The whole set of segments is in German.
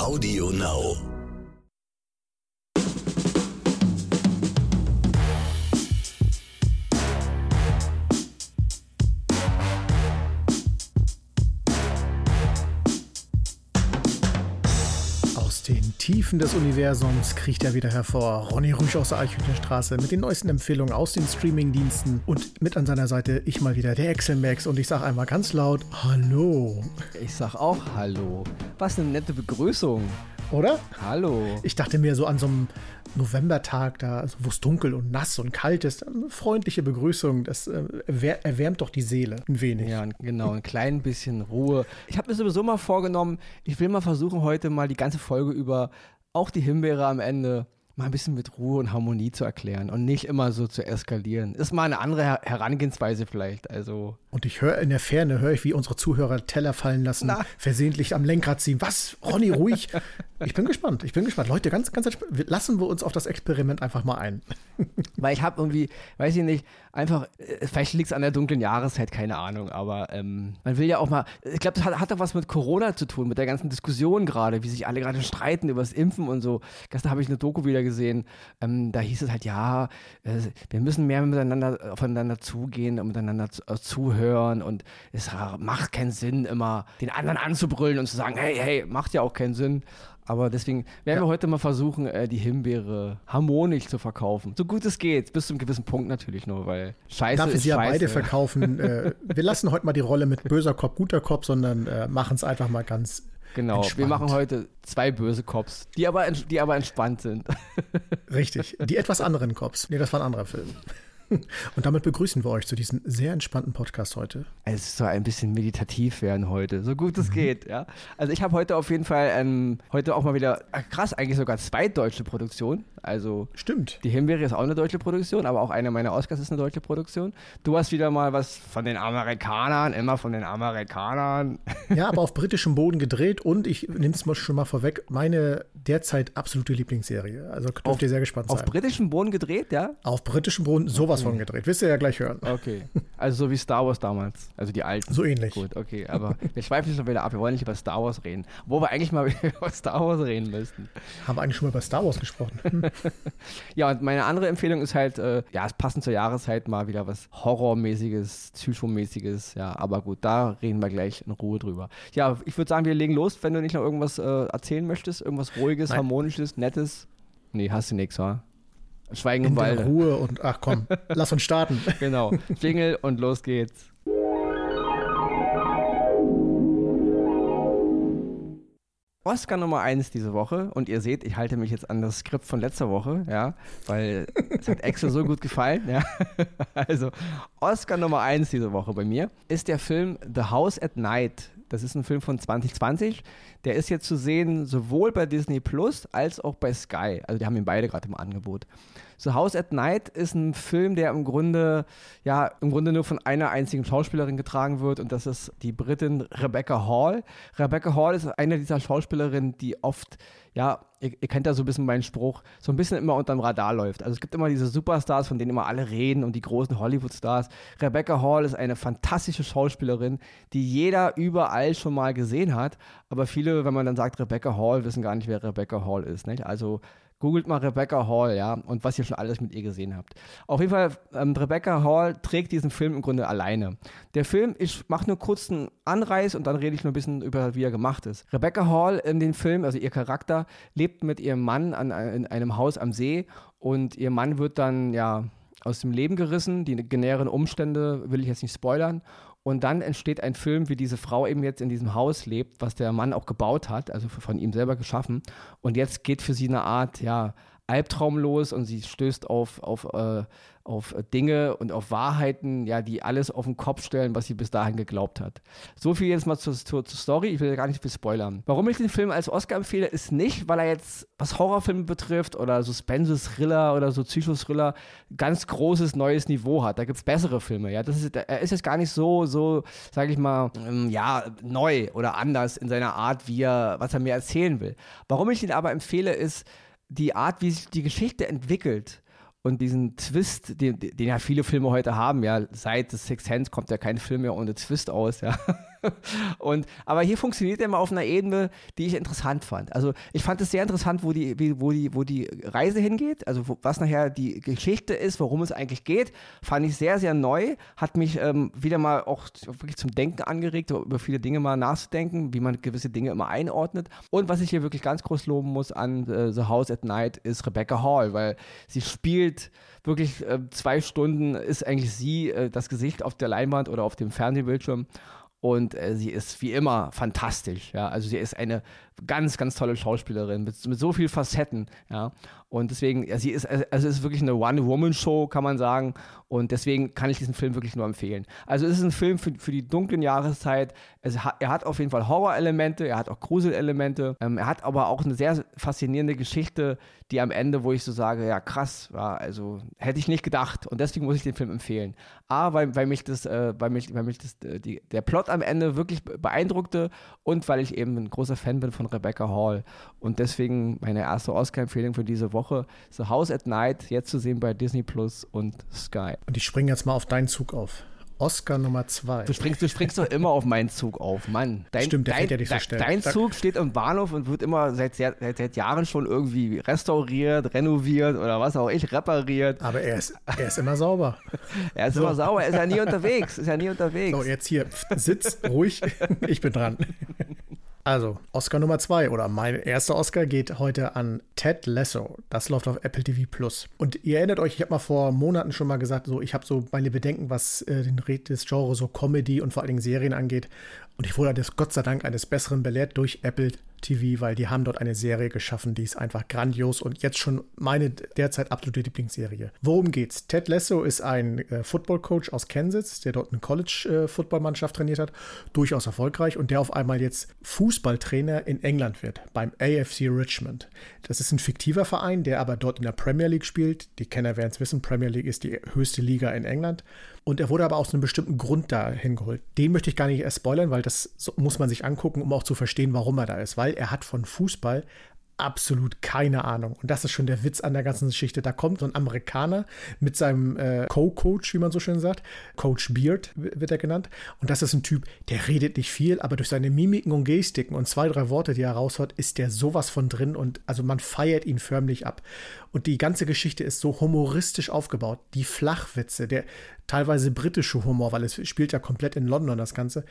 Audio Now. Tiefen des Universums kriecht er wieder hervor. Ronny Rüsch aus der Eichhüttenstraße mit den neuesten Empfehlungen aus den Streamingdiensten und mit an seiner Seite ich mal wieder, der Excel Max und ich sage einmal ganz laut Hallo. Ich sag auch Hallo. Was eine nette Begrüßung. Oder? Hallo. Ich dachte mir so an so einem Novembertag, da, also wo es dunkel und nass und kalt ist, freundliche Begrüßung, das äh, erwär erwärmt doch die Seele ein wenig. Ja, genau, ein klein bisschen Ruhe. Ich habe mir sowieso mal vorgenommen, ich will mal versuchen, heute mal die ganze Folge über auch die Himbeere am Ende mal ein bisschen mit Ruhe und Harmonie zu erklären und nicht immer so zu eskalieren. Ist mal eine andere Her Herangehensweise vielleicht. Also Und ich höre in der Ferne, höre ich, wie unsere Zuhörer Teller fallen lassen, Na. versehentlich am Lenkrad ziehen. Was? Ronny, ruhig. Ich bin gespannt, ich bin gespannt. Leute, ganz, ganz Lassen wir uns auf das Experiment einfach mal ein. Weil ich habe irgendwie, weiß ich nicht, einfach, äh, vielleicht liegt es an der dunklen Jahreszeit, keine Ahnung, aber ähm, man will ja auch mal, ich glaube, das hat, hat doch was mit Corona zu tun, mit der ganzen Diskussion gerade, wie sich alle gerade streiten über das Impfen und so. Gestern habe ich eine Doku wieder gesehen, ähm, da hieß es halt, ja, äh, wir müssen mehr miteinander, aufeinander zugehen und miteinander äh, zuhören und es äh, macht keinen Sinn, immer den anderen anzubrüllen und zu sagen, hey, hey, macht ja auch keinen Sinn. Aber deswegen werden wir heute mal versuchen, äh, die Himbeere harmonisch zu verkaufen. So gut es geht, bis zu einem gewissen Punkt natürlich nur, weil Scheiße Darf ich ist sie ja Scheiße. beide verkaufen. äh, wir lassen heute mal die Rolle mit böser Kopf, guter Kopf, sondern äh, machen es einfach mal ganz Genau, entspannt. wir machen heute zwei böse Cops, die aber, die aber entspannt sind. Richtig. Die etwas anderen Cops. Nee, das war ein anderer Film. Und damit begrüßen wir euch zu diesem sehr entspannten Podcast heute. Es soll ein bisschen meditativ werden heute, so gut Mhm. es geht, ja. Also ich habe heute auf jeden Fall, ähm, heute auch mal wieder, ach, krass, eigentlich sogar zwei deutsche Produktionen. Also Stimmt. die Himbeere ist auch eine deutsche Produktion, aber auch eine meiner Oscars ist eine deutsche Produktion. Du hast wieder mal was von den Amerikanern, immer von den Amerikanern. Ja, aber auf britischem Boden gedreht und ich nehme es mal schon mal vorweg, meine derzeit absolute Lieblingsserie. Also dürft ihr sehr gespannt Auf sein. britischem Boden gedreht, ja? Auf britischem Boden sowas von gedreht. Wirst ihr ja gleich hören. Okay. Also so wie Star Wars damals. Also die alten. So ähnlich. Gut, okay. Aber wir schweifen schon wieder ab. Wir wollen nicht über Star Wars reden. Wo wir eigentlich mal über Star Wars reden müssten. Haben wir eigentlich schon mal über Star Wars gesprochen. Hm. Ja, und meine andere Empfehlung ist halt, äh, ja, es passend zur Jahreszeit mal wieder was Horrormäßiges, Psychomäßiges. Ja, aber gut, da reden wir gleich in Ruhe drüber. Ja, ich würde sagen, wir legen los, wenn du nicht noch irgendwas äh, erzählen möchtest. Irgendwas Ruhiges, Nein. Harmonisches, Nettes. Nee, hast du nichts, wa? Schweigen im Walde. Ruhe und ach komm, lass uns starten. Genau. Jingle und los geht's. Oscar Nummer 1 diese Woche und ihr seht, ich halte mich jetzt an das Skript von letzter Woche, ja, weil es hat Excel so gut gefallen, ja. Also Oscar Nummer 1 diese Woche bei mir ist der Film The House at Night. Das ist ein Film von 2020. Der ist jetzt zu sehen sowohl bei Disney Plus als auch bei Sky. Also die haben ihn beide gerade im Angebot. So House at Night ist ein Film, der im Grunde, ja, im Grunde nur von einer einzigen Schauspielerin getragen wird und das ist die Britin Rebecca Hall. Rebecca Hall ist eine dieser Schauspielerinnen, die oft, ja, ihr, ihr kennt ja so ein bisschen meinen Spruch, so ein bisschen immer unterm Radar läuft. Also es gibt immer diese Superstars, von denen immer alle reden und die großen Hollywood-Stars. Rebecca Hall ist eine fantastische Schauspielerin, die jeder überall schon mal gesehen hat, aber viele, wenn man dann sagt Rebecca Hall, wissen gar nicht, wer Rebecca Hall ist. Nicht? Also Googelt mal Rebecca Hall, ja, und was ihr schon alles mit ihr gesehen habt. Auf jeden Fall, ähm, Rebecca Hall trägt diesen Film im Grunde alleine. Der Film, ich mache nur kurz einen Anreiß und dann rede ich nur ein bisschen über, wie er gemacht ist. Rebecca Hall in dem Film, also ihr Charakter, lebt mit ihrem Mann an, in einem Haus am See und ihr Mann wird dann, ja, aus dem Leben gerissen. Die näheren Umstände will ich jetzt nicht spoilern. Und dann entsteht ein Film, wie diese Frau eben jetzt in diesem Haus lebt, was der Mann auch gebaut hat, also von ihm selber geschaffen. Und jetzt geht für sie eine Art, ja, Albtraum los und sie stößt auf, auf, äh, auf Dinge und auf Wahrheiten, ja, die alles auf den Kopf stellen, was sie bis dahin geglaubt hat. So viel jetzt mal zur, zur, zur Story. Ich will gar nicht viel spoilern. Warum ich den Film als Oscar empfehle, ist nicht, weil er jetzt, was Horrorfilme betrifft oder Suspense-Thriller oder so Psychothriller, ganz großes neues Niveau hat. Da gibt es bessere Filme, ja. Das ist, er ist jetzt gar nicht so, so, sage ich mal, ähm, ja, neu oder anders in seiner Art, wie er, was er mir erzählen will. Warum ich ihn aber empfehle, ist die Art, wie sich die Geschichte entwickelt und diesen Twist, den, den ja viele Filme heute haben, ja, seit The Sixth Sense kommt ja kein Film mehr ohne Twist aus, ja. und, aber hier funktioniert er mal auf einer Ebene, die ich interessant fand. Also ich fand es sehr interessant, wo die, wo die, wo die Reise hingeht, also wo, was nachher die Geschichte ist, worum es eigentlich geht, fand ich sehr, sehr neu, hat mich ähm, wieder mal auch wirklich zum Denken angeregt, über viele Dinge mal nachzudenken, wie man gewisse Dinge immer einordnet. Und was ich hier wirklich ganz groß loben muss an äh, The House at Night ist Rebecca Hall, weil sie spielt wirklich äh, zwei Stunden, ist eigentlich sie äh, das Gesicht auf der Leinwand oder auf dem Fernsehbildschirm. Und äh, sie ist wie immer fantastisch. Ja? Also sie ist eine ganz, ganz tolle Schauspielerin mit, mit so vielen Facetten. Ja? Und deswegen, sie ist, also es ist wirklich eine One-Woman-Show, kann man sagen. Und deswegen kann ich diesen Film wirklich nur empfehlen. Also es ist ein Film für, für die dunklen Jahreszeit. Es hat, er hat auf jeden Fall Horror-Elemente, er hat auch Grusel-Elemente. Ähm, er hat aber auch eine sehr faszinierende Geschichte, die am Ende, wo ich so sage, ja krass, ja, also hätte ich nicht gedacht. Und deswegen muss ich den Film empfehlen. A, weil, weil mich, das, äh, weil mich, weil mich das, äh, die, der Plot am Ende wirklich beeindruckte und weil ich eben ein großer Fan bin von Rebecca Hall. Und deswegen meine erste Oscar-Empfehlung für diese Woche: The House at Night, jetzt zu sehen bei Disney Plus und Sky. Und ich springe jetzt mal auf deinen Zug auf. Oscar Nummer zwei. Du springst, du springst doch immer auf meinen Zug auf, Mann. Dein, Stimmt, der dein, fährt ja nicht so schnell. Dein Zug steht im Bahnhof und wird immer seit, seit, seit Jahren schon irgendwie restauriert, renoviert oder was auch ich, repariert. Aber er ist, er ist immer sauber. er ist so. immer sauber, er ist ja nie unterwegs. Ist ja nie unterwegs. So, jetzt hier, sitz ruhig, ich bin dran. Also, Oscar Nummer zwei oder mein erster Oscar geht heute an Ted Lasso. Das läuft auf Apple TV Plus. Und ihr erinnert euch, ich habe mal vor Monaten schon mal gesagt, so ich habe so meine Bedenken, was äh, den Red des Genres so Comedy und vor allen Dingen Serien angeht. Und ich wurde das Gott sei Dank eines Besseren belehrt durch Apple TV, weil die haben dort eine Serie geschaffen, die ist einfach grandios und jetzt schon meine derzeit absolute Lieblingsserie. Worum geht's? Ted Lasso ist ein äh, Football-Coach aus Kansas, der dort eine College-Football-Mannschaft trainiert hat, durchaus erfolgreich und der auf einmal jetzt Fußballtrainer in England wird, beim AFC Richmond. Das ist ein fiktiver Verein, der aber dort in der Premier League spielt. Die Kenner werden es wissen, Premier League ist die höchste Liga in England. Und er wurde aber aus einem bestimmten Grund dahin geholt. Den möchte ich gar nicht erst spoilern, weil das muss man sich angucken, um auch zu verstehen, warum er da ist. Weil er hat von Fußball absolut keine Ahnung. Und das ist schon der Witz an der ganzen Geschichte. Da kommt so ein Amerikaner mit seinem äh, Co-Coach, wie man so schön sagt. Coach Beard wird er genannt. Und das ist ein Typ, der redet nicht viel, aber durch seine Mimiken und Gestiken und zwei, drei Worte, die er raushaut, ist der sowas von drin. Und also man feiert ihn förmlich ab. Und die ganze Geschichte ist so humoristisch aufgebaut. Die Flachwitze, der teilweise britische Humor, weil es spielt ja komplett in London das Ganze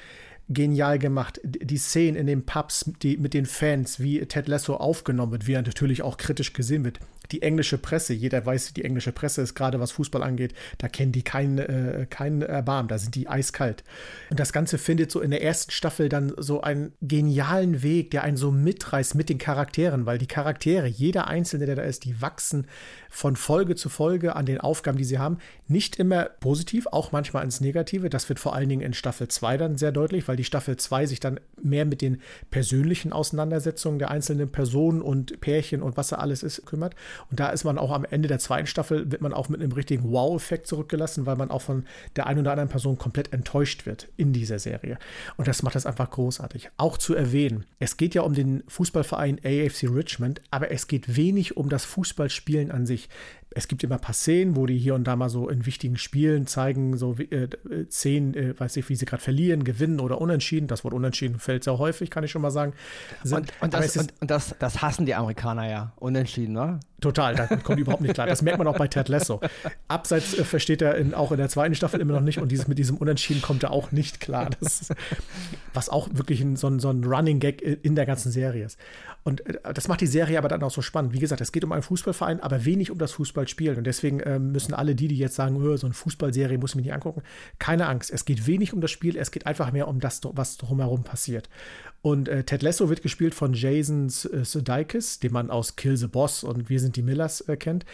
genial gemacht. Die Szenen in den Pubs die, mit den Fans, wie Ted Lasso aufgenommen wird, wie er natürlich auch kritisch gesehen wird. Die englische Presse, jeder weiß, die englische Presse ist gerade was Fußball angeht, da kennen die keinen äh, kein Erbarm, da sind die eiskalt. Und das Ganze findet so in der ersten Staffel dann so einen genialen Weg, der einen so mitreißt mit den Charakteren, weil die Charaktere, jeder Einzelne, der da ist, die wachsen von Folge zu Folge an den Aufgaben, die sie haben. Nicht immer positiv, auch manchmal ins Negative. Das wird vor allen Dingen in Staffel 2 dann sehr deutlich, weil die Staffel 2 sich dann mehr mit den persönlichen Auseinandersetzungen der einzelnen Personen und Pärchen und was da alles ist, kümmert. Und da ist man auch am Ende der zweiten Staffel, wird man auch mit einem richtigen Wow-Effekt zurückgelassen, weil man auch von der einen oder anderen Person komplett enttäuscht wird in dieser Serie. Und das macht das einfach großartig. Auch zu erwähnen, es geht ja um den Fußballverein AFC Richmond, aber es geht wenig um das Fußballspielen an sich es gibt immer ein paar Szenen, wo die hier und da mal so in wichtigen Spielen zeigen, so äh, Szenen, äh, weiß ich, wie sie gerade verlieren, gewinnen oder unentschieden. Das Wort unentschieden fällt sehr häufig, kann ich schon mal sagen. Sind, und, und, das, und, und das, das, hassen die Amerikaner ja, unentschieden, ne? Total, da kommt überhaupt nicht klar. Das merkt man auch bei Ted Lasso. Abseits äh, versteht er in, auch in der zweiten Staffel immer noch nicht und dieses, mit diesem Unentschieden kommt er auch nicht klar. Ist, was auch wirklich ein, so, ein, so ein Running Gag in der ganzen Serie ist. Und äh, das macht die Serie aber dann auch so spannend. Wie gesagt, es geht um einen Fußballverein, aber wenig um das Fußballspielen. Und deswegen äh, müssen alle die, die jetzt sagen, oh, so eine Fußballserie muss ich mir nicht angucken, keine Angst. Es geht wenig um das Spiel, es geht einfach mehr um das, was drumherum passiert. Und äh, Ted Lasso wird gespielt von Jason Sudeikis, den man aus Kill the Boss und Wir sind die Millers äh, kennt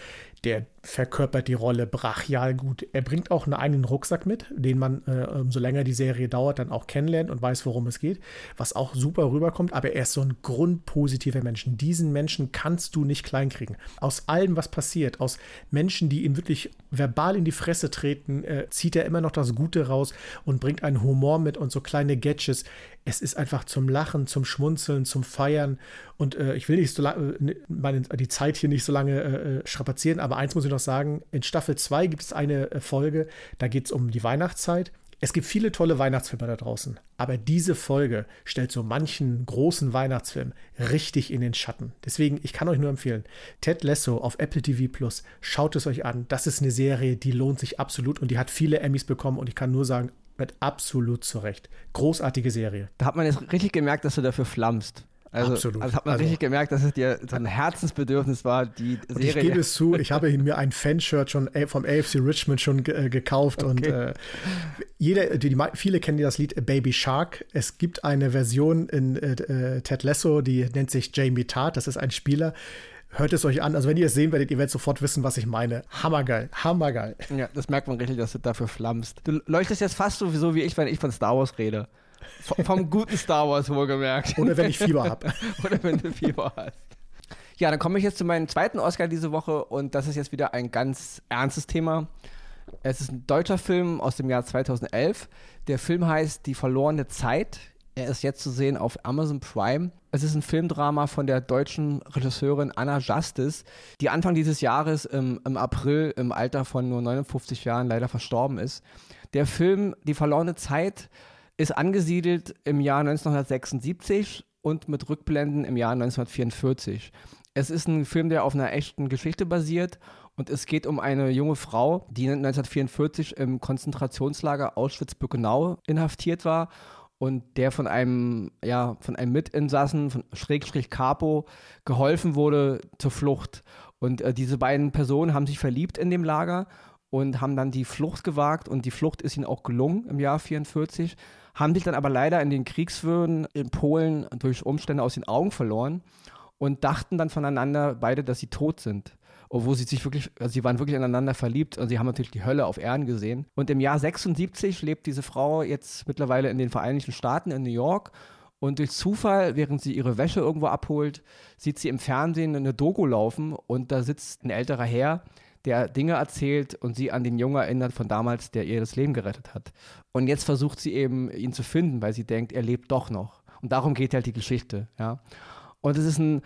der verkörpert die Rolle brachial gut. Er bringt auch einen eigenen Rucksack mit, den man, äh, so länger die Serie dauert, dann auch kennenlernt und weiß, worum es geht, was auch super rüberkommt. Aber er ist so ein grundpositiver Mensch. Diesen Menschen kannst du nicht kleinkriegen. Aus allem, was passiert, aus Menschen, die ihm wirklich verbal in die Fresse treten, äh, zieht er immer noch das Gute raus und bringt einen Humor mit und so kleine Gadgets. Es ist einfach zum Lachen, zum Schmunzeln, zum Feiern. Und äh, ich will nicht so lange, äh, die Zeit hier nicht so lange äh, äh strapazieren, aber eins muss ich noch sagen: In Staffel 2 gibt es eine äh, Folge, da geht es um die Weihnachtszeit Es gibt viele tolle Weihnachtsfilme da draußen, aber diese Folge stellt so manchen großen Weihnachtsfilm richtig in den Schatten. Deswegen, ich kann euch nur empfehlen, Ted Lasso auf Apple TV Plus, schaut es euch an. Das ist eine Serie, die lohnt sich absolut und die hat viele Emmys bekommen und ich kann nur sagen, mit absolut zurecht. Großartige Serie. Da hat man jetzt richtig gemerkt, dass du dafür flammst. Also, Absolut. Also hat man Also- richtig gemerkt, dass es dir so ein Herzensbedürfnis war, die Und ich Serie. gebe es zu, ich habe mir ein Fanshirt schon äh, vom AFC Richmond schon äh, gekauft und Okay. äh, jeder, die, die, viele kennen das Lied Baby Shark. Es gibt eine Version in äh, äh, Ted Lasso, die nennt sich Jamie Tart. Das ist ein Spieler. Hört es euch an. Also wenn ihr es sehen werdet, ihr werdet sofort wissen, was ich meine. Hammergeil, hammergeil. ja, das merkt man richtig, dass du dafür flammst. Du leuchtest jetzt fast so wie ich, wenn ich von Star Wars rede. V vom guten Star Wars wohlgemerkt. Oder wenn ich Fieber habe. Oder wenn du Fieber hast. Ja, dann komme ich jetzt zu meinem zweiten Oscar diese Woche und das ist jetzt wieder ein ganz ernstes Thema. Es ist ein deutscher Film aus dem Jahr 2011. Der Film heißt Die verlorene Zeit. Er ist jetzt zu sehen auf Amazon Prime. Es ist ein Filmdrama von der deutschen Regisseurin Anna Justice, die Anfang dieses Jahres im, im April im Alter von nur 59 Jahren leider verstorben ist. Der Film Die verlorene Zeit ist angesiedelt im Jahr 1976 und mit Rückblenden im Jahr 1944. Es ist ein Film, der auf einer echten Geschichte basiert und es geht um eine junge Frau, die 1944 im Konzentrationslager Auschwitz-Birkenau inhaftiert war und der von einem, ja, von einem Mitinsassen, von Schrägstrich Capo, geholfen wurde zur Flucht. Und äh, diese beiden Personen haben sich verliebt in dem Lager und haben dann die Flucht gewagt und die Flucht ist ihnen auch gelungen im Jahr 44, haben sich dann aber leider in den Kriegswürden in Polen durch Umstände aus den Augen verloren und dachten dann voneinander beide, dass sie tot sind. Obwohl sie sich wirklich, also sie waren wirklich ineinander verliebt und sie haben natürlich die Hölle auf Erden gesehen. Und im Jahr 76 lebt diese Frau jetzt mittlerweile in den Vereinigten Staaten in New York und durch Zufall, während sie ihre Wäsche irgendwo abholt, sieht sie im Fernsehen eine Doku laufen und da sitzt ein älterer Herr, der Dinge erzählt und sie an den Jungen erinnert von damals, der ihr das Leben gerettet hat. Und jetzt versucht sie eben, ihn zu finden, weil sie denkt, er lebt doch noch. Und darum geht halt die Geschichte, ja. Und es ist ein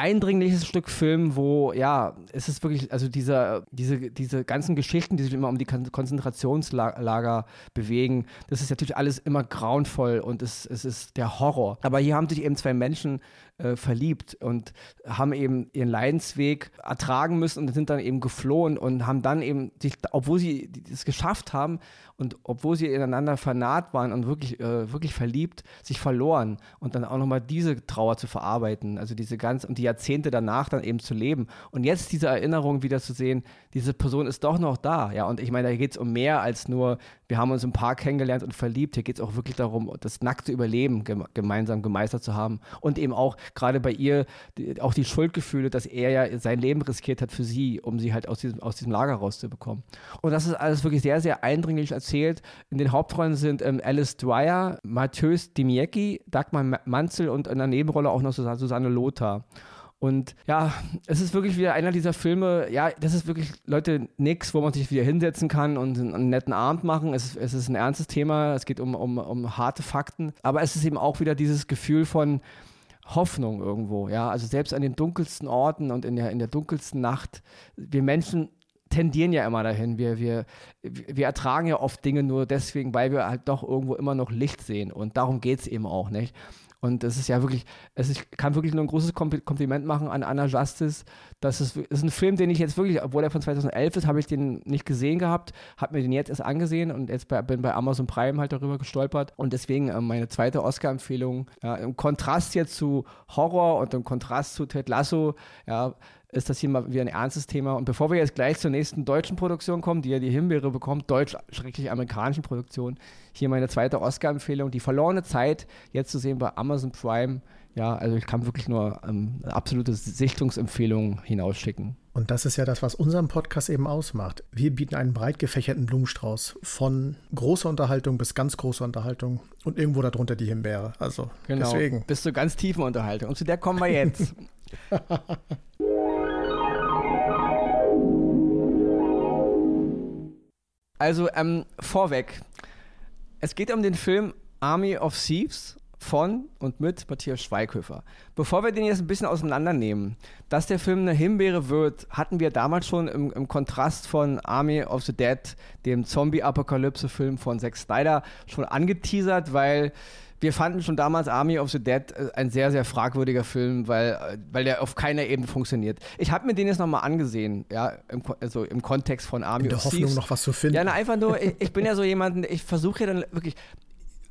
eindringliches Stück Film, wo, ja, es ist wirklich, also diese, diese, diese ganzen Geschichten, die sich immer um die Kon- Konzentrationslager bewegen, das ist natürlich alles immer grauenvoll und es, es ist der Horror. Aber hier haben sich eben zwei Menschen äh, verliebt und haben eben ihren Leidensweg ertragen müssen und sind dann eben geflohen und haben dann eben, sich, obwohl sie es geschafft haben und obwohl sie ineinander vernaht waren und wirklich, äh, wirklich verliebt, sich verloren und dann auch nochmal diese Trauer zu verarbeiten, also diese ganz und die Jahrzehnte danach dann eben zu leben und jetzt diese Erinnerung wieder zu sehen, diese Person ist doch noch da, ja und ich meine, da geht es um mehr als nur, wir haben uns im Park kennengelernt und verliebt, hier geht es auch wirklich darum, das nackte Überleben gem gemeinsam gemeistert zu haben und eben auch gerade bei ihr die, auch die Schuldgefühle, dass er ja sein Leben riskiert hat für sie, um sie halt aus diesem, aus diesem Lager rauszubekommen. Und das ist alles wirklich sehr, sehr eindringlich erzählt. In den Hauptrollen sind ähm, Alice Dwyer, Matthäus Dimiecki, Dagmar Ma- Manzel und in der Nebenrolle auch noch Susanne Lothar. Und ja, es ist wirklich wieder einer dieser Filme, ja, das ist wirklich, Leute, nix, wo man sich wieder hinsetzen kann und einen, einen netten Abend machen. Es ist, es ist ein ernstes Thema, es geht um, um, um harte Fakten, aber es ist eben auch wieder dieses Gefühl von, Hoffnung irgendwo, ja. Also selbst an den dunkelsten Orten und in der, in der dunkelsten Nacht, wir Menschen tendieren ja immer dahin. Wir, wir, wir ertragen ja oft Dinge nur deswegen, weil wir halt doch irgendwo immer noch Licht sehen. Und darum geht es eben auch, nicht? Und es ist ja wirklich, es ist, ich kann wirklich nur ein großes Kompli- Kompliment machen an Anna Justice. Das ist, ist ein Film, den ich jetzt wirklich, obwohl er von 2011 ist, habe ich den nicht gesehen gehabt, habe mir den jetzt erst angesehen und jetzt bei, bin bei Amazon Prime halt darüber gestolpert. Und deswegen äh, meine zweite Oscar-Empfehlung. Ja, Im Kontrast jetzt zu Horror und im Kontrast zu Ted Lasso, ja, ist das hier mal wieder ein ernstes Thema. Und bevor wir jetzt gleich zur nächsten deutschen Produktion kommen, die ja die Himbeere bekommt, deutsch-amerikanischen Produktion, hier meine zweite Oscar-Empfehlung, Die verlorene Zeit, jetzt zu sehen bei Amazon Prime. Ja, also ich kann wirklich nur ähm, absolute Sichtungsempfehlung hinausschicken. Und das ist ja das, was unseren Podcast eben ausmacht. Wir bieten einen breit gefächerten Blumenstrauß von großer Unterhaltung bis ganz großer Unterhaltung und irgendwo darunter die Himbeere. Also Genau. deswegen. Bis zur ganz tiefen Unterhaltung. Und zu der kommen wir jetzt. also, ähm, vorweg. Es geht um den Film Army of Thieves von und mit Matthias Schweighöfer. Bevor wir den jetzt ein bisschen auseinandernehmen, dass der Film eine Himbeere wird, hatten wir damals schon im, im Kontrast von Army of the Dead, dem Zombie-Apokalypse-Film von Zack Snyder, schon angeteasert, weil wir fanden schon damals Army of the Dead äh, ein sehr, sehr fragwürdiger Film, weil, äh, weil der auf keiner Ebene funktioniert. Ich habe mir den jetzt nochmal angesehen, ja, im, also im Kontext von Army In of der Hoffnung, noch was zu finden. Ja, na, einfach nur, ich, ich bin ja so jemand, ich versuche ja dann wirklich,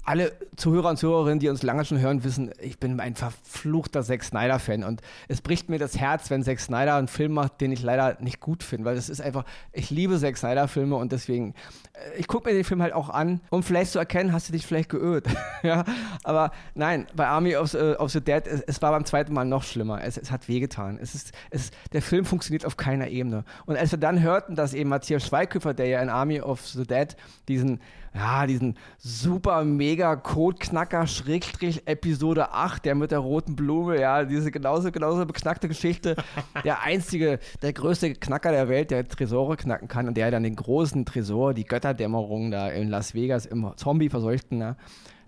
alle Zuhörer und Zuhörerinnen, die uns lange schon hören, wissen, ich bin ein verfluchter Zack Snyder-Fan und es bricht mir das Herz, wenn Zack Snyder einen Film macht, den ich leider nicht gut finde, weil das ist einfach, ich liebe Zack Snyder-Filme und deswegen, äh, ich gucke mir den Film halt auch an, um vielleicht zu erkennen, hast du dich vielleicht geirrt. ja, aber nein, bei Army of, uh, of the Dead, es, es, war beim zweiten Mal noch schlimmer. Es, es hat wehgetan. Es ist, es, der Film funktioniert auf keiner Ebene. Und als wir dann hörten, dass eben Matthias Schweighöfer, der ja in Army of the Dead diesen ja, diesen super mega Codeknacker Schrägstrich Episode 8, der mit der roten Blume, ja, diese genauso, genauso beknackte Geschichte. der einzige, der größte Knacker der Welt, der Tresore knacken kann und der dann den großen Tresor, die Götterdämmerung da in Las Vegas im Zombie-Verseuchten ne,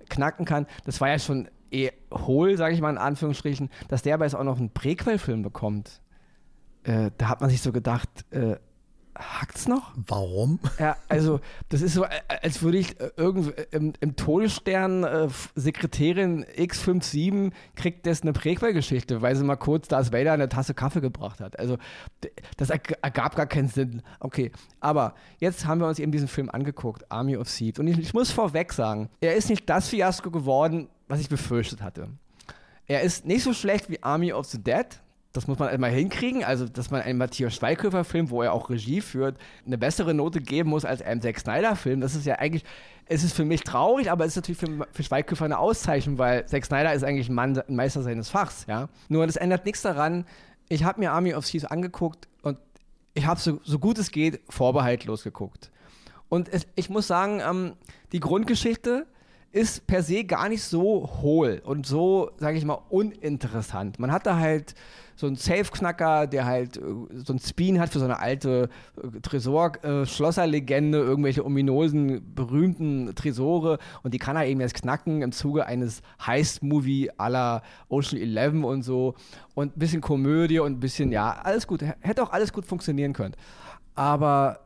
knacken kann. Das war ja schon eh hohl, sage ich mal in Anführungsstrichen, dass der aber jetzt auch noch einen Präquel-Film bekommt. Äh, da hat man sich so gedacht, äh, Hackt's noch? Warum? Ja, also das ist so, als würde ich äh, irgendwie äh, im, im Todesstern äh, Sekretärin X57 kriegt das eine Prequel-Geschichte, weil sie mal kurz Darth Vader eine Tasse Kaffee gebracht hat. Also das ergab gar keinen Sinn. Okay, aber jetzt haben wir uns eben diesen Film angeguckt, Army of Thieves. Und ich, ich muss vorweg sagen, er ist nicht das Fiasko geworden, was ich befürchtet hatte. Er ist nicht so schlecht wie Army of the Dead, das muss man einmal hinkriegen, also dass man einen Matthias Schweighöfer-Film, wo er auch Regie führt, eine bessere Note geben muss als einem Zack Snyder-Film. Das ist ja eigentlich, es ist für mich traurig, aber es ist natürlich für, für Schweighöfer eine Auszeichnung, weil Zack Snyder ist eigentlich ein, Mann, ein Meister seines Fachs. Ja? Nur das ändert nichts daran. Ich habe mir Army of Thieves angeguckt und ich habe so, so gut es geht vorbehaltlos geguckt. Und es, ich muss sagen, ähm, die Grundgeschichte ist per se gar nicht so hohl und so, sage ich mal, uninteressant. Man hat da halt so einen Safe-Knacker, der halt äh, so einen Spin hat für so eine alte äh, Tresor-Schlosser-Legende, äh, irgendwelche ominösen, berühmten Tresore und die kann er eben jetzt knacken im Zuge eines Heist-Movie à la Ocean Eleven und so und ein bisschen Komödie und ein bisschen, ja, alles gut. Hätte auch alles gut funktionieren können. Aber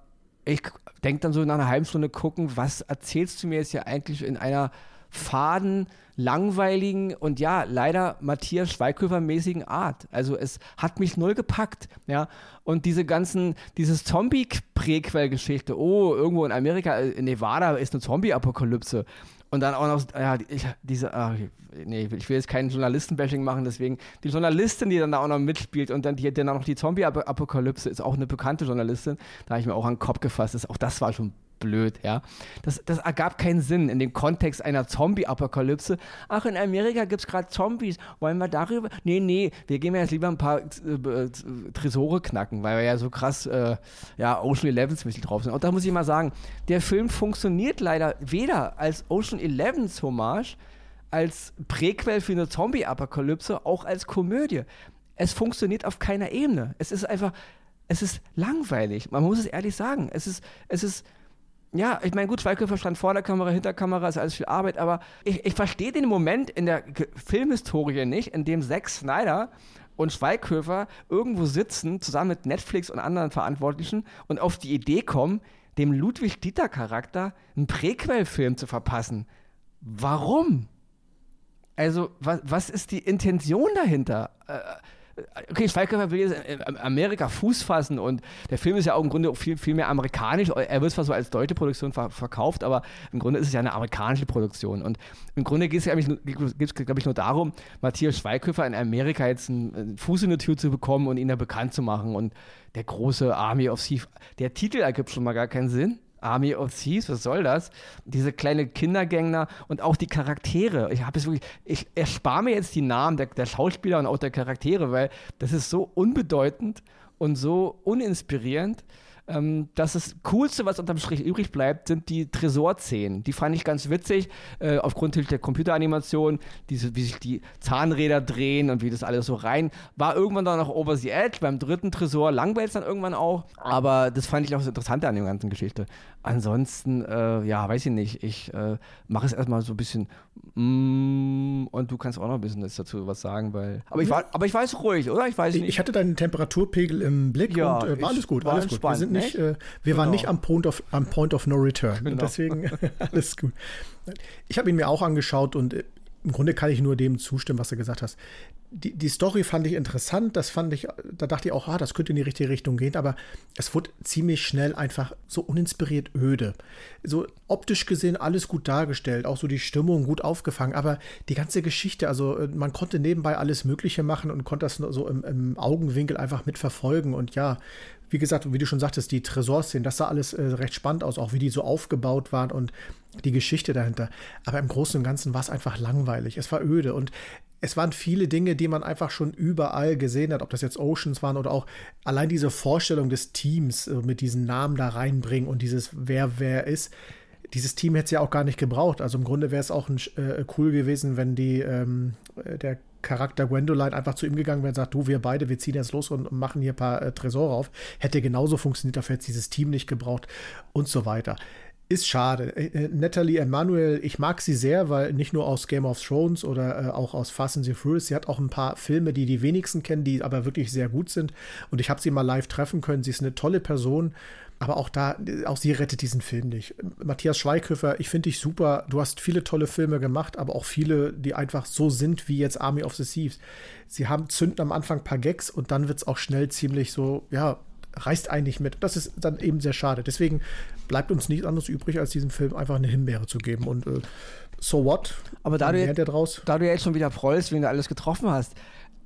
ich denke dann so nach einer halben Stunde gucken, was erzählst du mir jetzt hier eigentlich in einer faden, langweiligen und ja, leider Matthias Schweighöfer-mäßigen Art. Also es hat mich null gepackt, ja. Und diese ganzen, dieses Zombie-Präquel-Geschichte, oh, irgendwo in Amerika, in Nevada ist eine Zombie-Apokalypse. Und dann auch noch, ja, ich, diese, ach, nee, ich will jetzt keinen Journalisten-Bashing machen, deswegen die Journalistin, die dann da auch noch mitspielt und dann die dann auch noch die Zombie-Apokalypse ist auch eine bekannte Journalistin, da habe ich mir auch an den Kopf gefasst, das, auch das war schon blöd, ja. Das, das ergab keinen Sinn in dem Kontext einer Zombie-Apokalypse. Ach, in Amerika gibt es gerade Zombies. Wollen wir darüber? Nee, nee, wir gehen jetzt lieber ein paar äh, äh, Tresore knacken, weil wir ja so krass, äh, ja, Ocean Elevens mäßig drauf sind. Und da muss ich mal sagen, der Film funktioniert leider weder als Ocean Elevens Hommage, als Präquel für eine Zombie-Apokalypse, auch als Komödie. Es funktioniert auf keiner Ebene. Es ist einfach, es ist langweilig. Man muss es ehrlich sagen. Es ist, es ist, ja, ich meine, gut, Schweighöfer stand vor der Kamera, hinter der Kamera, ist alles viel Arbeit, aber ich, ich verstehe den Moment in der Filmhistorie nicht, in dem Zack Snyder und Schweighöfer irgendwo sitzen, zusammen mit Netflix und anderen Verantwortlichen und auf die Idee kommen, dem Ludwig-Dieter-Charakter einen Präquel-Film zu verpassen. Warum? Also, was, was ist die Intention dahinter? Äh, okay, Schweighöfer will jetzt in Amerika Fuß fassen und der Film ist ja auch im Grunde viel, viel mehr amerikanisch. Er wird zwar so als deutsche Produktion ver verkauft, aber im Grunde ist es ja eine amerikanische Produktion. Und im Grunde geht es, glaube ich, nur darum, Matthias Schweighöfer in Amerika jetzt einen Fuß in die Tür zu bekommen und ihn da bekannt zu machen. Und der große Army of Thief, der Titel ergibt schon mal gar keinen Sinn. Army of Thieves, was soll das? Diese kleine Kindergänger und auch die Charaktere. Ich habe es wirklich, ich erspare mir jetzt die Namen der, der Schauspieler und auch der Charaktere, weil das ist so unbedeutend und so uninspirierend. Ähm, dass das Coolste, was unterm Strich übrig bleibt, sind die Tresorszenen. Die fand ich ganz witzig, äh, aufgrund der Computeranimation, diese, wie sich die Zahnräder drehen und wie das alles so rein. War irgendwann dann noch over the edge, beim dritten Tresor langweilt es dann irgendwann auch, aber das fand ich auch das Interessante an der ganzen Geschichte. Ansonsten, äh, ja, weiß ich nicht, ich äh, mache es erstmal so ein bisschen mm, und du kannst auch noch ein bisschen dazu was sagen, weil, aber ich, war, aber ich weiß ruhig, oder? Ich weiß nicht. Ich hatte deinen Temperaturpegel im Blick ja, und äh, war alles gut, alles gut. Wir sind nicht, äh, wir genau. waren nicht am Point of, am Point of No Return. Genau. Deswegen alles gut. Ich habe ihn mir auch angeschaut und äh, im Grunde kann ich nur dem zustimmen, was du gesagt hast. Die, die Story fand ich interessant, das fand ich, da dachte ich auch, ah, das könnte in die richtige Richtung gehen, aber es wurde ziemlich schnell einfach so uninspiriert öde. So optisch gesehen alles gut dargestellt, auch so die Stimmung gut aufgefangen, aber die ganze Geschichte, also äh, man konnte nebenbei alles Mögliche machen und konnte das so im, im Augenwinkel einfach mitverfolgen und ja, wie gesagt, wie du schon sagtest, die Tresorszenen, das sah alles äh, recht spannend aus, auch wie die so aufgebaut waren und die Geschichte dahinter. Aber im Großen und Ganzen war es einfach langweilig. Es war öde und es waren viele Dinge, die man einfach schon überall gesehen hat, ob das jetzt Oceans waren oder auch allein diese Vorstellung des Teams äh, mit diesen Namen da reinbringen und dieses wer wer ist. Dieses Team hätte es ja auch gar nicht gebraucht. Also im Grunde wäre es auch ein, äh, cool gewesen, wenn die ähm, äh, der Charakter Gwendoline einfach zu ihm gegangen wäre und sagt, du, wir beide, wir ziehen jetzt los und machen hier ein paar äh, Tresore auf. Hätte genauso funktioniert, dafür hätte dieses Team nicht gebraucht und so weiter. Ist schade. Äh, äh, Natalie Emanuel, ich mag sie sehr, weil nicht nur aus Game of Thrones oder äh, auch aus Fast and the Furious, sie hat auch ein paar Filme, die die wenigsten kennen, die aber wirklich sehr gut sind. Und ich habe sie mal live treffen können. Sie ist eine tolle Person. Aber auch da, auch sie rettet diesen Film nicht. Matthias Schweighöfer, ich finde dich super. Du hast viele tolle Filme gemacht, aber auch viele, die einfach so sind wie jetzt Army of the Thieves. Sie haben zünden am Anfang ein paar Gags und dann wird es auch schnell ziemlich so, ja, reißt eigentlich mit. Das ist dann eben sehr schade. Deswegen bleibt uns nichts anderes übrig, als diesem Film einfach eine Himbeere zu geben. Und äh, so what? Aber da du, jetzt, da du jetzt schon wieder freust, wen du alles getroffen hast,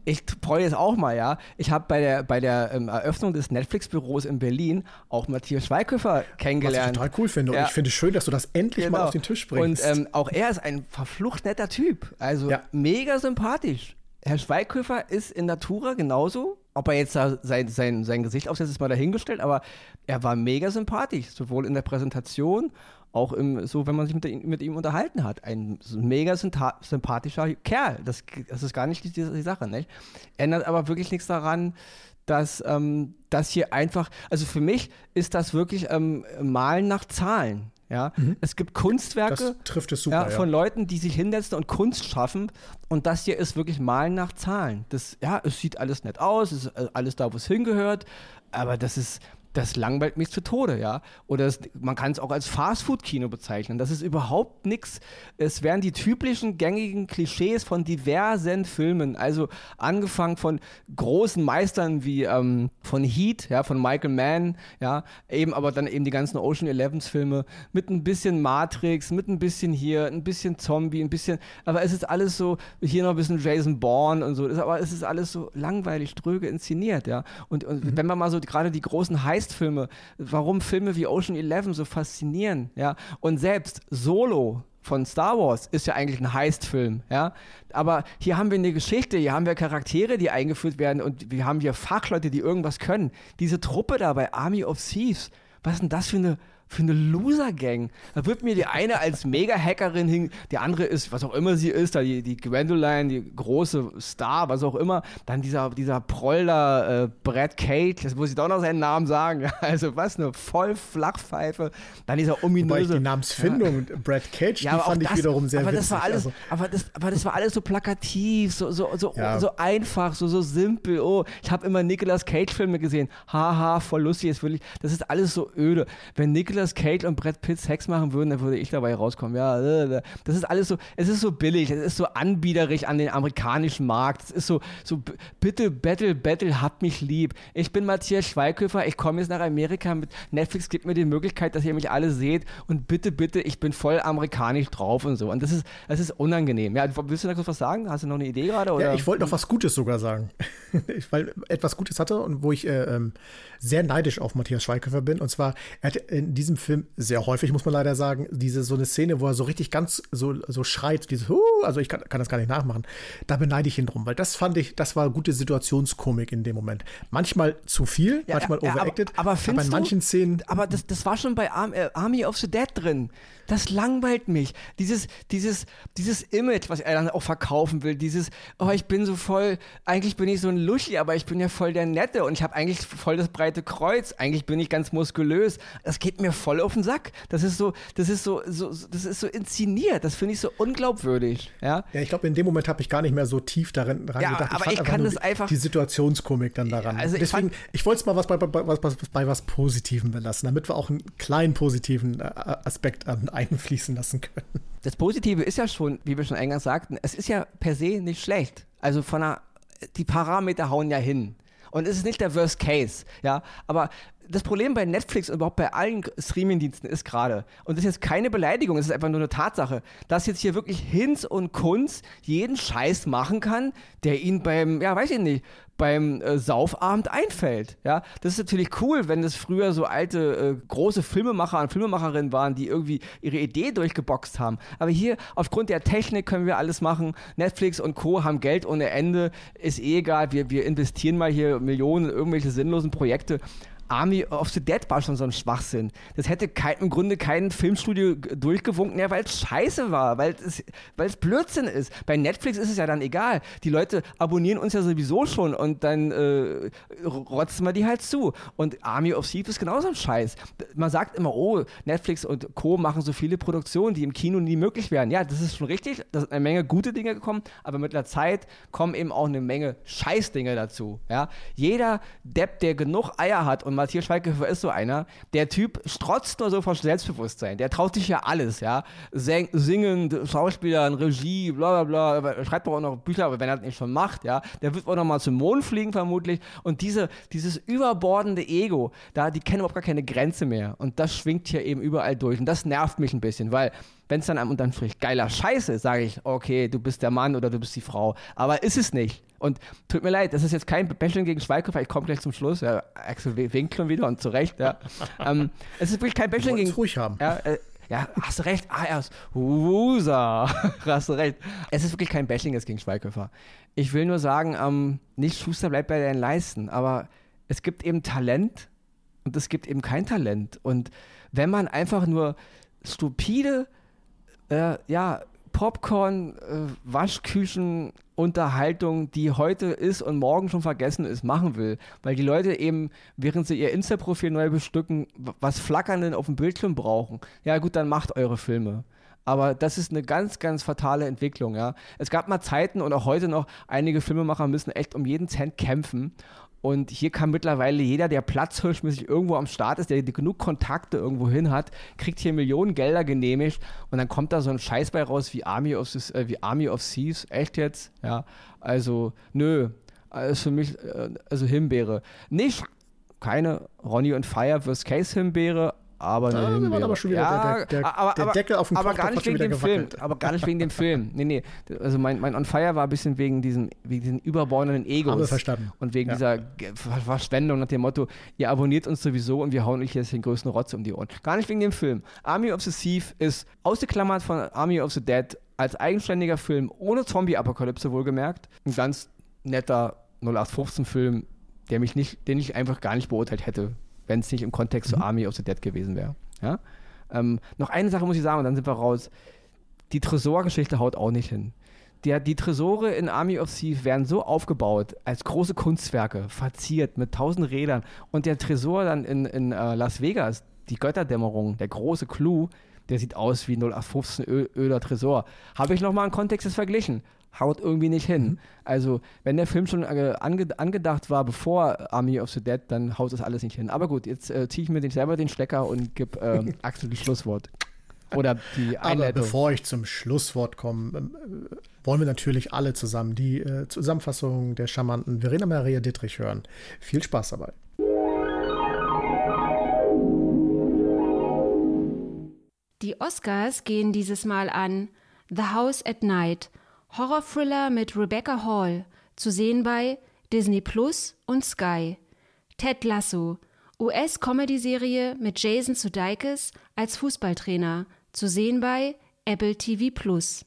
ich freue jetzt auch mal, ja. Ich habe bei der, bei der ähm, Eröffnung des Netflix-Büros in Berlin auch Matthias Schweighöfer kennengelernt. Was ich total cool finde. Ja. Und ich finde es schön, dass du das endlich genau. mal auf den Tisch bringst. Und ähm, auch er ist ein verflucht netter Typ. Also ja. mega sympathisch. Herr Schweighöfer ist in Natura genauso. Ob er jetzt sein, sein, sein Gesicht aufsetzt, ist mal dahingestellt, aber er war mega sympathisch, sowohl in der Präsentation auch im, so, wenn man sich mit, mit ihm unterhalten hat. Ein mega sympathischer Kerl. Das, das ist gar nicht die, die Sache, nicht? Ändert aber wirklich nichts daran, dass ähm, das hier einfach, also für mich ist das wirklich ähm, Malen nach Zahlen. Ja, mhm. es gibt Kunstwerke super, ja, von ja. Leuten, die sich hinsetzen und Kunst schaffen. Und das hier ist wirklich Malen nach Zahlen. Das, ja, es sieht alles nett aus, es ist äh, alles da, wo es hingehört. Aber das ist, das langweilt mich zu Tode, ja. Oder es, man kann es auch als Fastfood-Kino bezeichnen. Das ist überhaupt nichts. Es wären die typischen gängigen Klischees von diversen Filmen. Also angefangen von großen Meistern wie ähm, von Heat, ja, von Michael Mann, ja, eben aber dann eben die ganzen Ocean Elevens Filme mit ein bisschen Matrix, mit ein bisschen hier, ein bisschen Zombie, ein bisschen, aber es ist alles so, hier noch ein bisschen Jason Bourne und so, aber es ist alles so langweilig, dröge inszeniert, ja. Und, und mhm. wenn man mal so gerade die großen High Heistfilme, warum Filme wie Ocean Eleven so faszinieren, ja. Und selbst Solo von Star Wars ist ja eigentlich ein Heistfilm, ja. Aber hier haben wir eine Geschichte, hier haben wir Charaktere, die eingeführt werden und wir haben hier Fachleute, die irgendwas können. Diese Truppe da bei Army of Thieves, was ist denn das für eine für eine Loser-Gang. Da wird mir die eine als Mega-Hackerin hin, die andere ist, was auch immer sie ist, da die, die Gwendoline, die große Star, was auch immer. Dann dieser, dieser Proll da, äh, Brad Cage, das muss ich doch noch seinen Namen sagen. Also was, eine voll Flachpfeife. Dann dieser ominöse. Wobei die Namensfindung, ja. Brad Cage, ja, die fand ich das, wiederum sehr aber witzig. Das war alles, also. aber, das, aber das war alles so plakativ, so, so, so, ja. so einfach, so, so simpel. Oh, ich habe immer Nicolas Cage-Filme gesehen. Haha, voll lustig, jetzt will ich. Das ist alles so öde. Wenn Nicolas Nicolas Cage und Brad Pitt Sex machen würden, dann würde ich dabei rauskommen. Ja, äh, äh. das ist alles so, es ist so billig, es ist so anbiederig an den amerikanischen Markt. Es ist so, so bitte Battle, Battle, habt mich lieb. Ich bin Matthias Schweighöfer, ich komme jetzt nach Amerika mit Netflix gibt mir die Möglichkeit, dass ihr mich alle seht und bitte, bitte, ich bin voll amerikanisch drauf und so. Und das ist, das ist unangenehm. Ja, willst du da kurz was sagen? Hast du noch eine Idee gerade? Ja, ich wollte noch was Gutes sogar sagen. ich, weil etwas Gutes hatte und wo ich äh, ähm, sehr neidisch auf Matthias Schweighöfer bin. Und zwar, er hat in diesem diesem Film sehr häufig, muss man leider sagen, diese so eine Szene, wo er so richtig ganz so, so schreit, dieses, uh, also ich kann, kann das gar nicht nachmachen. Da beneide ich ihn drum, weil das fand ich, das war gute Situationskomik in dem Moment. Manchmal zu viel, ja, manchmal ja, overacted, aber, aber, aber in manchen du, Szenen. Aber das, das war schon bei äh, Army of the Dead drin. Das langweilt mich. Dieses, dieses, dieses Image, was er dann auch verkaufen will, dieses, oh, ich bin so voll, eigentlich bin ich so ein Luschi, aber ich bin ja voll der Nette und ich habe eigentlich voll das breite Kreuz. Eigentlich bin ich ganz muskulös. Das geht mir voll auf den Sack. Das ist so, das ist so, so das ist so inszeniert. Das finde ich so unglaubwürdig. Ja, ja ich glaube, in dem Moment habe ich gar nicht mehr so tief darin ja, gedacht. Aber ich, ich kann das die, einfach. Die Situationskomik dann daran. Also Deswegen, ich, ich wollte es mal was bei, bei, bei, bei, was Positivem belassen, damit wir auch einen kleinen positiven äh, Aspekt einfließen lassen können. Das Positive ist ja schon, wie wir schon eingangs sagten, es ist ja per se nicht schlecht. Also von der, die Parameter hauen ja hin. Und es ist nicht der Worst Case, ja. Aber das Problem bei Netflix und überhaupt bei allen Streamingdiensten ist gerade, und das ist jetzt keine Beleidigung, es ist einfach nur eine Tatsache, dass jetzt hier wirklich Hinz und Kunz jeden Scheiß machen kann, der ihn beim, ja, weiß ich nicht, beim äh, Saufabend einfällt. Ja, das ist natürlich cool, wenn das früher so alte äh, große Filmemacher und Filmemacherinnen waren, die irgendwie ihre Idee durchgeboxt haben. Aber hier aufgrund der Technik können wir alles machen. Netflix und Co. haben Geld ohne Ende, ist eh egal. Wir, wir investieren mal hier Millionen in irgendwelche sinnlosen Projekte. Army of the Dead war schon so ein Schwachsinn. Das hätte kein, im Grunde kein Filmstudio durchgewunken, ja, weil es scheiße war, weil es, Blödsinn ist. Bei Netflix ist es ja dann egal. Die Leute abonnieren uns ja sowieso schon und dann äh, rotzen wir die halt zu. Und Army of Thieves ist genauso ein Scheiß. Man sagt immer, oh, Netflix und Co. machen so viele Produktionen, die im Kino nie möglich wären. Ja, das ist schon richtig. Da sind eine Menge gute Dinge gekommen, aber mit der Zeit kommen eben auch eine Menge Scheißdinge dazu. Ja? Jeder Depp, der genug Eier hat und Matthias Schweighöfer ist so einer. Der Typ strotzt nur so vor Selbstbewusstsein. Der traut sich ja alles, ja. Sing, singen, Schauspielern, Regie, bla bla bla. Schreibt auch noch Bücher, aber wenn er das nicht schon macht, ja, der wird auch noch mal zum Mond fliegen vermutlich. Und diese, dieses überbordende Ego, da, die kennen überhaupt gar keine Grenze mehr. Und das schwingt hier eben überall durch. Und das nervt mich ein bisschen, weil wenn es dann am unterm Strich geiler Scheiße ist, sage ich, okay, du bist der Mann oder du bist die Frau. Aber ist es nicht. Und tut mir leid, das ist jetzt kein Bashing gegen Schweighöfer, ich komme gleich zum Schluss. Ja, Axel winkt schon wieder und zu Recht. Ja. ähm, es ist wirklich kein Bashing gegen. ruhig haben. Ja, äh, ja, hast du recht. Ah, er ist Wusa. hast du recht. Es ist wirklich kein Bashing jetzt gegen Schweighöfer. Ich will nur sagen, ähm, nicht Schuster bleibt bei deinen Leisten, aber es gibt eben Talent und es gibt eben kein Talent. Und wenn man einfach nur stupide äh, ja, Popcorn, äh, Waschküchen, Unterhaltung, die heute ist und morgen schon vergessen ist, machen will. Weil die Leute eben, während sie ihr Insta-Profil neu bestücken, was Flackern auf dem Bildschirm brauchen. Ja gut, dann macht eure Filme. Aber das ist eine ganz, ganz fatale Entwicklung, ja. Es gab mal Zeiten und auch heute noch, einige Filmemacher müssen echt um jeden Cent kämpfen. Und hier kann mittlerweile jeder, der platzhirschmäßig irgendwo am Start ist, der genug Kontakte irgendwo hin hat, kriegt hier Millionen Gelder genehmigt und dann kommt da so ein Scheiß bei raus wie Army of, äh, wie Army of Thieves. Echt jetzt? Ja. Also, nö. ist für mich, äh, also Himbeere. Nicht, keine Ronny und Fire Worst Case Himbeere, aber da eine aber schon wieder ja, der, der, aber, der, Deckel auf dem aber gar nicht wegen dem Film. Aber gar nicht wegen dem Film. Nee, nee. Also mein, mein On Fire war ein bisschen wegen diesem, wegen diesen überbordenden Egos. Haben verstanden. Und wegen ja. dieser Verschwendung nach dem Motto, ihr abonniert uns sowieso und wir hauen euch jetzt den größten Rotz um die Ohren. Gar nicht wegen dem Film. Army of the Thief ist ausgeklammert von Army of the Dead als eigenständiger Film ohne Zombie-Apokalypse wohlgemerkt. Ein ganz netter 0815-Film, der mich nicht, den ich einfach gar nicht beurteilt hätte wenn es nicht im Kontext mhm. zu Army of the Dead gewesen wäre. Ja? Ähm, noch eine Sache muss ich sagen und dann sind wir raus. Die Tresorgeschichte haut auch nicht hin. Die, die Tresore in Army of Thieves werden so aufgebaut, als große Kunstwerke, verziert mit tausend Rädern. Und der Tresor dann in, in uh, Las Vegas, die Götterdämmerung, der große Clou, der sieht aus wie 0815 Ö Öder Tresor. Habe ich nochmal einen Kontext verglichen haut irgendwie nicht hin. Mhm. Also, wenn der Film schon ange angedacht war, bevor Army of the Dead, dann haut das alles nicht hin. Aber gut, jetzt äh, ziehe ich mir den selber den Stecker und gebe ähm, Axel das Schlusswort. Oder die Einleitung. Aber bevor ich zum Schlusswort komme, ähm, äh, wollen wir natürlich alle zusammen die äh, Zusammenfassung der charmanten Verena Maria Dittrich hören. Viel Spaß dabei. Die Oscars gehen dieses Mal an The House at Night Horrorthriller mit Rebecca Hall, zu sehen bei Disney Plus und Sky. Ted Lasso, US-Comedy-Serie mit Jason Sudeikis als Fußballtrainer, zu sehen bei Apple TV Plus.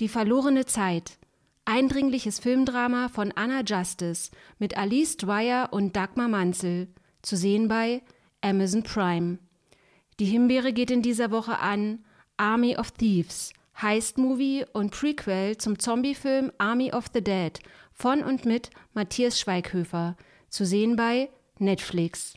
Die verlorene Zeit. Eindringliches Filmdrama von Anna Justice mit Alice Dwyer und Dagmar Manzel, zu sehen bei Amazon Prime. Die Himbeere geht in dieser Woche an Army of Thieves, Heist-Movie und Prequel zum Zombiefilm Army of the Dead von und mit Matthias Schweighöfer, zu sehen bei Netflix.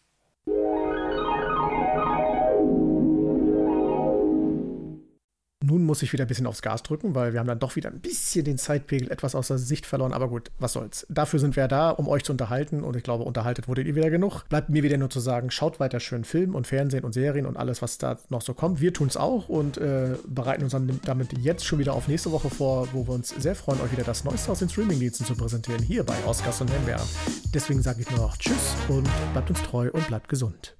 Nun muss ich wieder ein bisschen aufs Gas drücken, weil wir haben dann doch wieder ein bisschen den Zeitpegel etwas aus der Sicht verloren. Aber gut, was soll's. Dafür sind wir da, um euch zu unterhalten. Und ich glaube, unterhaltet wurdet ihr wieder genug. Bleibt mir wieder nur zu sagen, schaut weiter schön Film und Fernsehen und Serien und alles, was da noch so kommt. Wir tun es auch und äh, bereiten uns dann damit jetzt schon wieder auf nächste Woche vor, wo wir uns sehr freuen, euch wieder das Neueste aus den Streaming-Diensten zu präsentieren, hier bei Oscars und Himbeeren. Deswegen sage ich nur noch Tschüss und bleibt uns treu und bleibt gesund.